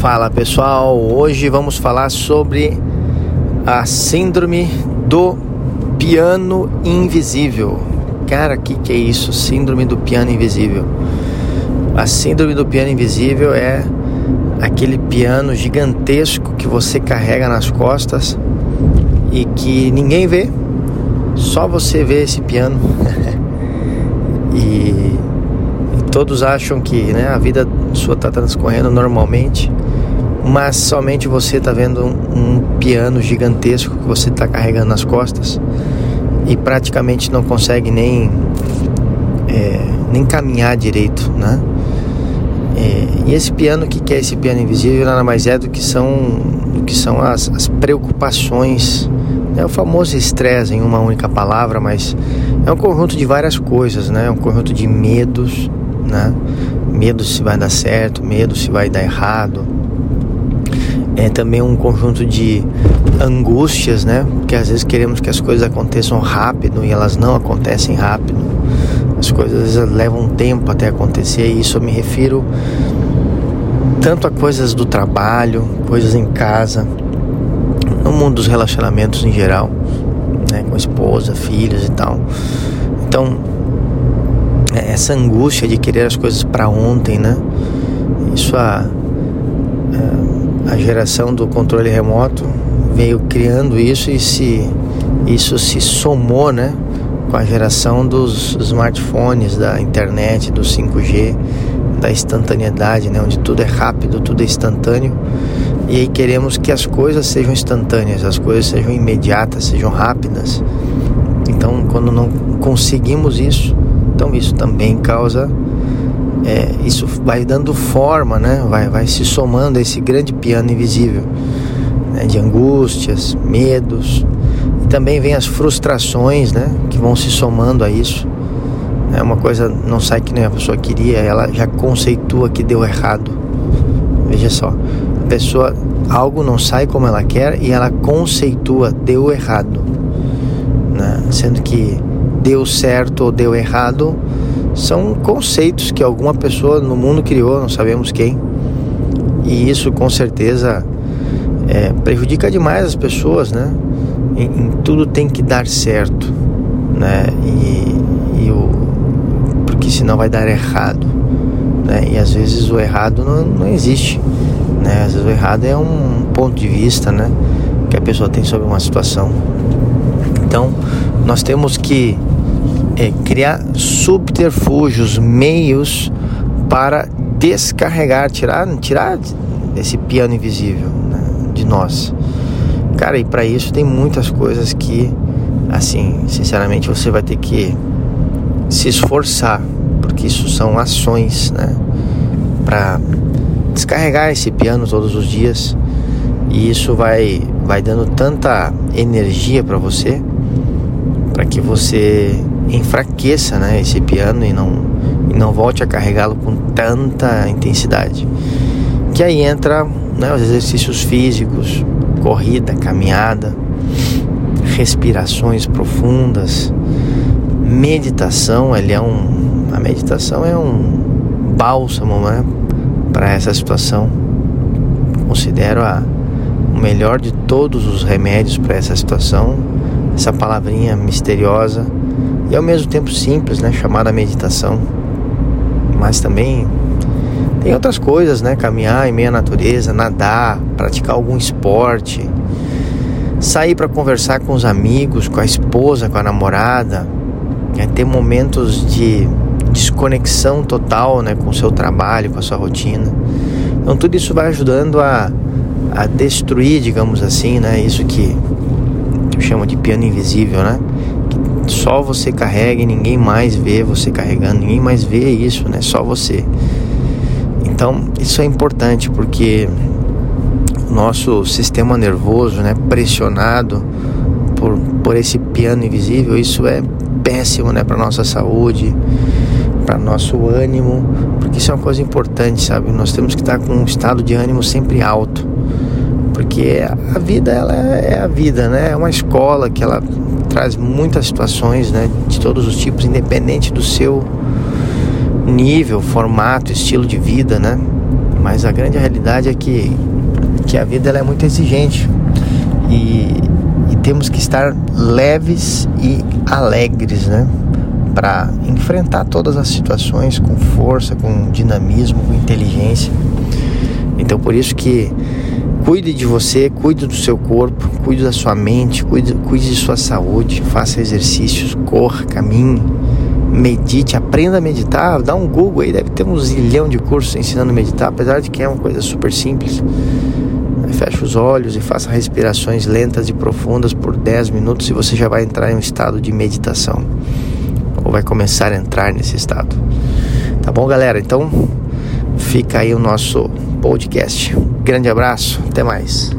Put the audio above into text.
Fala pessoal, hoje vamos falar sobre a síndrome do piano invisível. Cara, o que, que é isso? Síndrome do piano invisível. A síndrome do piano invisível é aquele piano gigantesco que você carrega nas costas e que ninguém vê, só você vê esse piano. e, e, todos acham que né, a vida sua está transcorrendo normalmente mas somente você está vendo um, um, piano gigantesco que você está carregando nas costas e praticamente não consegue nem é, nem caminhar direito, né? É, e esse piano, o que, é esse piano invisível? Nada mais é do que são, do que são as, as preocupações, é o famoso estresse em uma única palavra, mas é um conjunto de várias coisas, né? É um conjunto de medos, né? Medo se vai dar certo, medo se vai dar errado, é também um conjunto de angústias, né? Porque às vezes queremos que as coisas aconteçam rápido e elas não acontecem rápido. As coisas levam tempo até acontecer e isso eu me refiro tanto a coisas do trabalho, coisas em casa, no mundo dos relacionamentos em geral, né? Com esposa, filhos e tal. Então, é, essa angústia de querer as coisas para ontem, né? Isso a a geração do controle remoto veio criando isso e se isso se somou, né, com a geração dos smartphones, da internet, do 5G, da instantaneidade, né, onde tudo é rápido, tudo é instantâneo. E aí queremos que as coisas sejam instantâneas, as coisas sejam imediatas, sejam rápidas. Então, quando não conseguimos isso, então isso também causa é, isso vai dando forma, né? vai, vai se somando a esse grande piano invisível né? de angústias, medos e também vem as frustrações né? que vão se somando a isso. É uma coisa não sai que nem a pessoa queria, ela já conceitua que deu errado. Veja só, a pessoa algo não sai como ela quer e ela conceitua deu errado, né? sendo que deu certo ou deu errado são conceitos que alguma pessoa no mundo criou, não sabemos quem. E isso com certeza é, prejudica demais as pessoas, né? Em, em, tudo tem que dar certo, né? E, e o, porque senão vai dar errado, né? E às vezes o errado não, não existe, né? Às vezes o errado é um ponto de vista, né? Que a pessoa tem sobre uma situação. Então, nós temos que é criar subterfúgios, meios para descarregar, tirar, tirar esse piano invisível né, de nós. Cara, e para isso tem muitas coisas que, assim, sinceramente, você vai ter que se esforçar, porque isso são ações, né, para descarregar esse piano todos os dias. E isso vai vai dando tanta energia para você, para que você enfraqueça né, esse piano e não, e não volte a carregá-lo com tanta intensidade. Que aí entra né, os exercícios físicos, corrida, caminhada, respirações profundas, meditação, ele é um, a meditação é um bálsamo né, para essa situação. Considero a, o melhor de todos os remédios para essa situação, essa palavrinha misteriosa e ao mesmo tempo simples, né, chamada meditação. Mas também tem outras coisas, né, caminhar em meio à natureza, nadar, praticar algum esporte, sair para conversar com os amigos, com a esposa, com a namorada, né, ter momentos de desconexão total, né, com o seu trabalho, com a sua rotina. Então tudo isso vai ajudando a, a destruir, digamos assim, né, isso que eu chamo de piano invisível, né? Só você carrega e ninguém mais vê você carregando, ninguém mais vê isso, né? Só você. Então, isso é importante porque o nosso sistema nervoso, né, pressionado por, por esse piano invisível, isso é péssimo, né, para nossa saúde, para nosso ânimo, porque isso é uma coisa importante, sabe? Nós temos que estar com um estado de ânimo sempre alto, porque a vida ela é, é a vida, né? É uma escola que ela traz muitas situações né, de todos os tipos, independente do seu nível, formato, estilo de vida, né? Mas a grande realidade é que, que a vida ela é muito exigente e, e temos que estar leves e alegres, né? Para enfrentar todas as situações com força, com dinamismo, com inteligência. Então por isso que cuide de você, cuide do seu corpo, cuide da sua mente, cuide, cuide de sua saúde, faça exercícios, corra, caminhe, medite, aprenda a meditar, dá um Google aí, deve ter um zilhão de cursos ensinando a meditar, apesar de que é uma coisa super simples. Feche os olhos e faça respirações lentas e profundas por 10 minutos e você já vai entrar em um estado de meditação. Ou vai começar a entrar nesse estado. Tá bom, galera? Então, fica aí o nosso podcast. grande abraço, até mais.